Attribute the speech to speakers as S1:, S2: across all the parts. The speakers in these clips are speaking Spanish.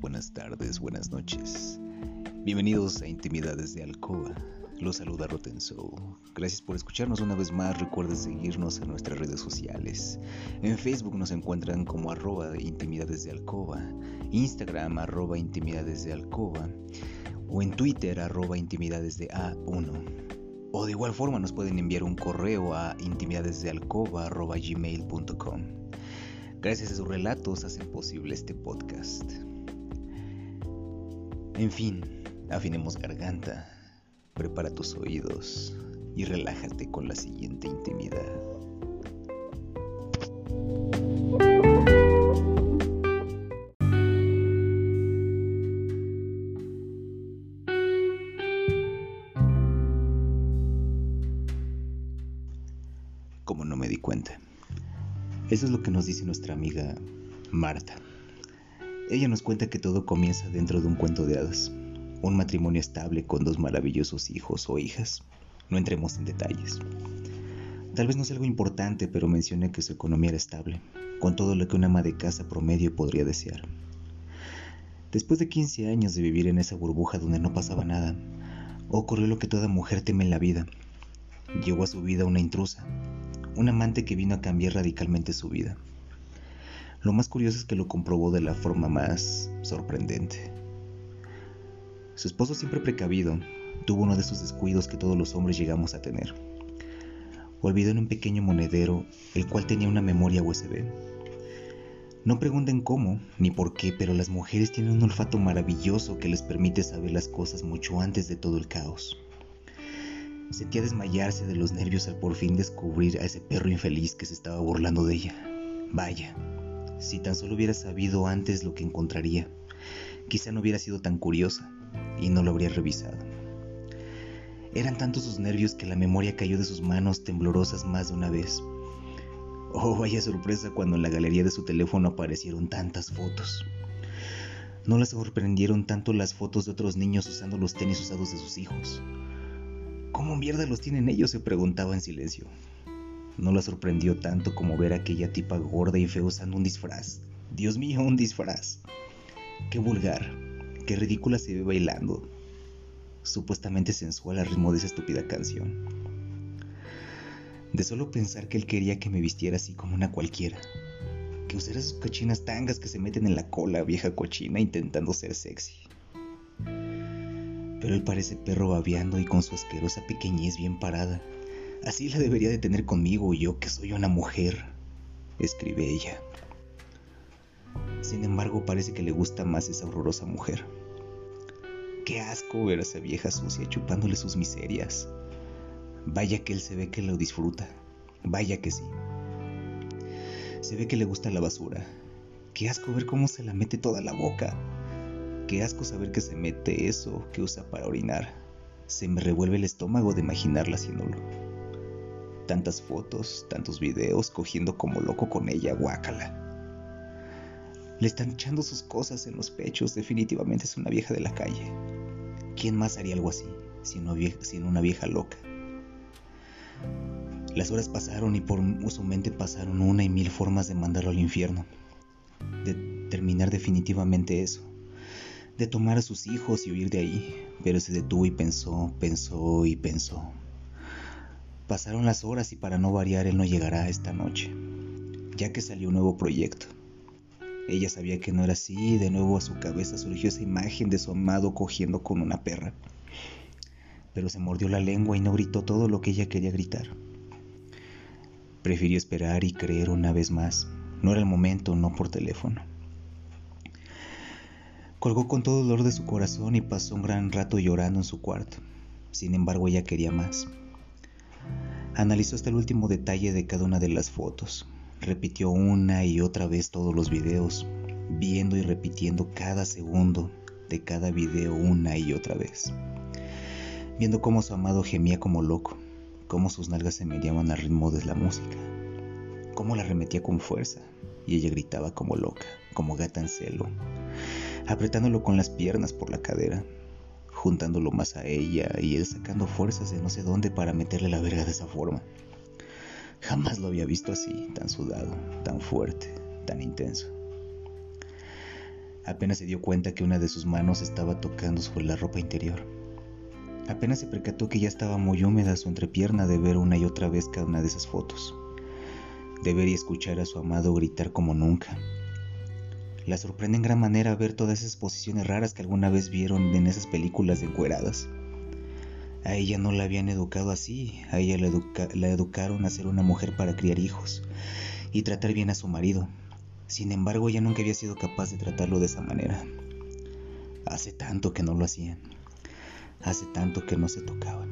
S1: buenas tardes, buenas noches. Bienvenidos a Intimidades de Alcoba. Los saluda Rotten Soul. Gracias por escucharnos una vez más. Recuerden seguirnos en nuestras redes sociales. En Facebook nos encuentran como arroba intimidades de alcoba, Instagram arroba intimidades de alcoba o en Twitter arroba intimidades de A1. O de igual forma nos pueden enviar un correo a intimidadesdealcoba.gmail.com. Gracias a sus relatos hacen posible este podcast. En fin, afinemos garganta prepara tus oídos y relájate con la siguiente intimidad. Como no me di cuenta. Eso es lo que nos dice nuestra amiga Marta. Ella nos cuenta que todo comienza dentro de un cuento de hadas un matrimonio estable con dos maravillosos hijos o hijas. No entremos en detalles. Tal vez no sea algo importante, pero mencioné que su economía era estable, con todo lo que una ama de casa promedio podría desear. Después de 15 años de vivir en esa burbuja donde no pasaba nada, ocurrió lo que toda mujer teme en la vida. Llegó a su vida una intrusa, un amante que vino a cambiar radicalmente su vida. Lo más curioso es que lo comprobó de la forma más sorprendente. Su esposo siempre precavido tuvo uno de esos descuidos que todos los hombres llegamos a tener. Olvidó en un pequeño monedero, el cual tenía una memoria USB. No pregunten cómo ni por qué, pero las mujeres tienen un olfato maravilloso que les permite saber las cosas mucho antes de todo el caos. Sentía desmayarse de los nervios al por fin descubrir a ese perro infeliz que se estaba burlando de ella. Vaya, si tan solo hubiera sabido antes lo que encontraría, quizá no hubiera sido tan curiosa y no lo habría revisado. Eran tantos sus nervios que la memoria cayó de sus manos temblorosas más de una vez. Oh, vaya sorpresa cuando en la galería de su teléfono aparecieron tantas fotos. No la sorprendieron tanto las fotos de otros niños usando los tenis usados de sus hijos. ¿Cómo mierda los tienen ellos? se preguntaba en silencio. No la sorprendió tanto como ver a aquella tipa gorda y fea usando un disfraz. Dios mío, un disfraz. Qué vulgar qué ridícula se ve bailando, supuestamente sensual al ritmo de esa estúpida canción. De solo pensar que él quería que me vistiera así como una cualquiera, que usara sus cochinas tangas que se meten en la cola, vieja cochina, intentando ser sexy. Pero él parece perro babeando y con su asquerosa pequeñez bien parada. Así la debería de tener conmigo yo que soy una mujer, escribe ella. Sin embargo, parece que le gusta más esa horrorosa mujer. Qué asco ver a esa vieja sucia chupándole sus miserias. Vaya que él se ve que lo disfruta. Vaya que sí. Se ve que le gusta la basura. Qué asco ver cómo se la mete toda la boca. Qué asco saber que se mete eso que usa para orinar. Se me revuelve el estómago de imaginarla haciéndolo. Tantas fotos, tantos videos cogiendo como loco con ella, guácala. Le están echando sus cosas en los pechos, definitivamente es una vieja de la calle. ¿Quién más haría algo así, sino, una vieja loca? Las horas pasaron y por su mente pasaron una y mil formas de mandarlo al infierno, de terminar definitivamente eso, de tomar a sus hijos y huir de ahí, pero se detuvo y pensó, pensó y pensó. Pasaron las horas y para no variar él no llegará esta noche, ya que salió un nuevo proyecto. Ella sabía que no era así y de nuevo a su cabeza surgió esa imagen de su amado cogiendo con una perra. Pero se mordió la lengua y no gritó todo lo que ella quería gritar. Prefirió esperar y creer una vez más. No era el momento, no por teléfono. Colgó con todo dolor de su corazón y pasó un gran rato llorando en su cuarto. Sin embargo, ella quería más. Analizó hasta el último detalle de cada una de las fotos. Repitió una y otra vez todos los videos, viendo y repitiendo cada segundo de cada video una y otra vez. Viendo cómo su amado gemía como loco, cómo sus nalgas se mediaban al ritmo de la música, cómo la remetía con fuerza y ella gritaba como loca, como gata en celo, apretándolo con las piernas por la cadera, juntándolo más a ella y él sacando fuerzas de no sé dónde para meterle la verga de esa forma. Jamás lo había visto así, tan sudado, tan fuerte, tan intenso. Apenas se dio cuenta que una de sus manos estaba tocando sobre la ropa interior. Apenas se percató que ya estaba muy húmeda su entrepierna de ver una y otra vez cada una de esas fotos. De ver y escuchar a su amado gritar como nunca. La sorprende en gran manera ver todas esas posiciones raras que alguna vez vieron en esas películas de encueradas. A ella no la habían educado así, a ella la, la educaron a ser una mujer para criar hijos y tratar bien a su marido, sin embargo, ella nunca había sido capaz de tratarlo de esa manera. Hace tanto que no lo hacían. Hace tanto que no se tocaban.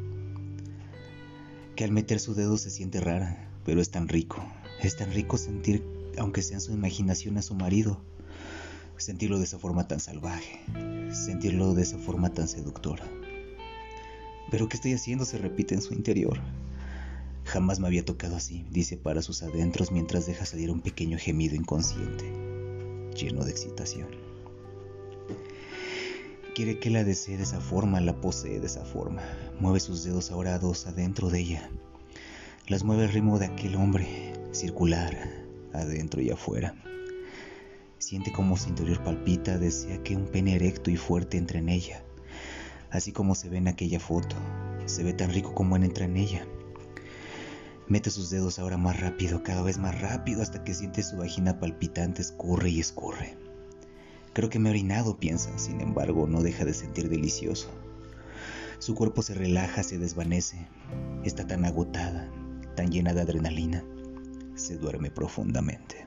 S1: Que al meter su dedo se siente rara, pero es tan rico. Es tan rico sentir, aunque sea en su imaginación, a su marido. Sentirlo de esa forma tan salvaje. Sentirlo de esa forma tan seductora. Pero ¿qué estoy haciendo? se repite en su interior. Jamás me había tocado así, dice para sus adentros mientras deja salir un pequeño gemido inconsciente, lleno de excitación. Quiere que la desee de esa forma, la posee de esa forma. Mueve sus dedos ahora dos adentro de ella. Las mueve al ritmo de aquel hombre, circular, adentro y afuera. Siente como su interior palpita, desea que un pene erecto y fuerte entre en ella. Así como se ve en aquella foto, se ve tan rico como en entra en ella. Mete sus dedos ahora más rápido, cada vez más rápido, hasta que siente su vagina palpitante, escurre y escurre. Creo que me he orinado, piensa, sin embargo, no deja de sentir delicioso. Su cuerpo se relaja, se desvanece, está tan agotada, tan llena de adrenalina, se duerme profundamente.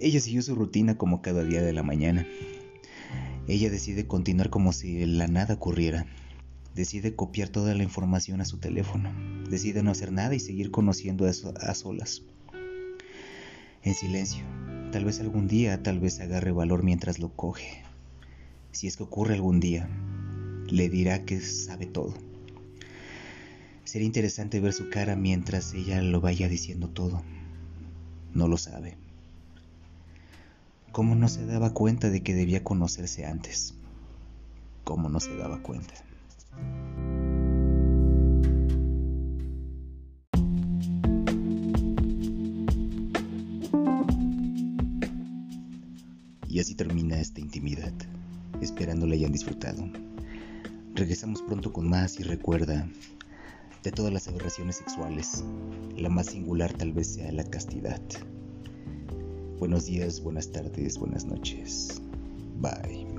S1: Ella siguió su rutina como cada día de la mañana. Ella decide continuar como si la nada ocurriera, Decide copiar toda la información a su teléfono. Decide no hacer nada y seguir conociendo a, a solas. En silencio. Tal vez algún día, tal vez agarre valor mientras lo coge. Si es que ocurre algún día, le dirá que sabe todo. Sería interesante ver su cara mientras ella lo vaya diciendo todo. No lo sabe. ¿Cómo no se daba cuenta de que debía conocerse antes? ¿Cómo no se daba cuenta? Y así termina esta intimidad, esperando la hayan disfrutado. Regresamos pronto con más y recuerda, de todas las aberraciones sexuales, la más singular tal vez sea la castidad. Buenos días, buenas tardes, buenas noches. Bye.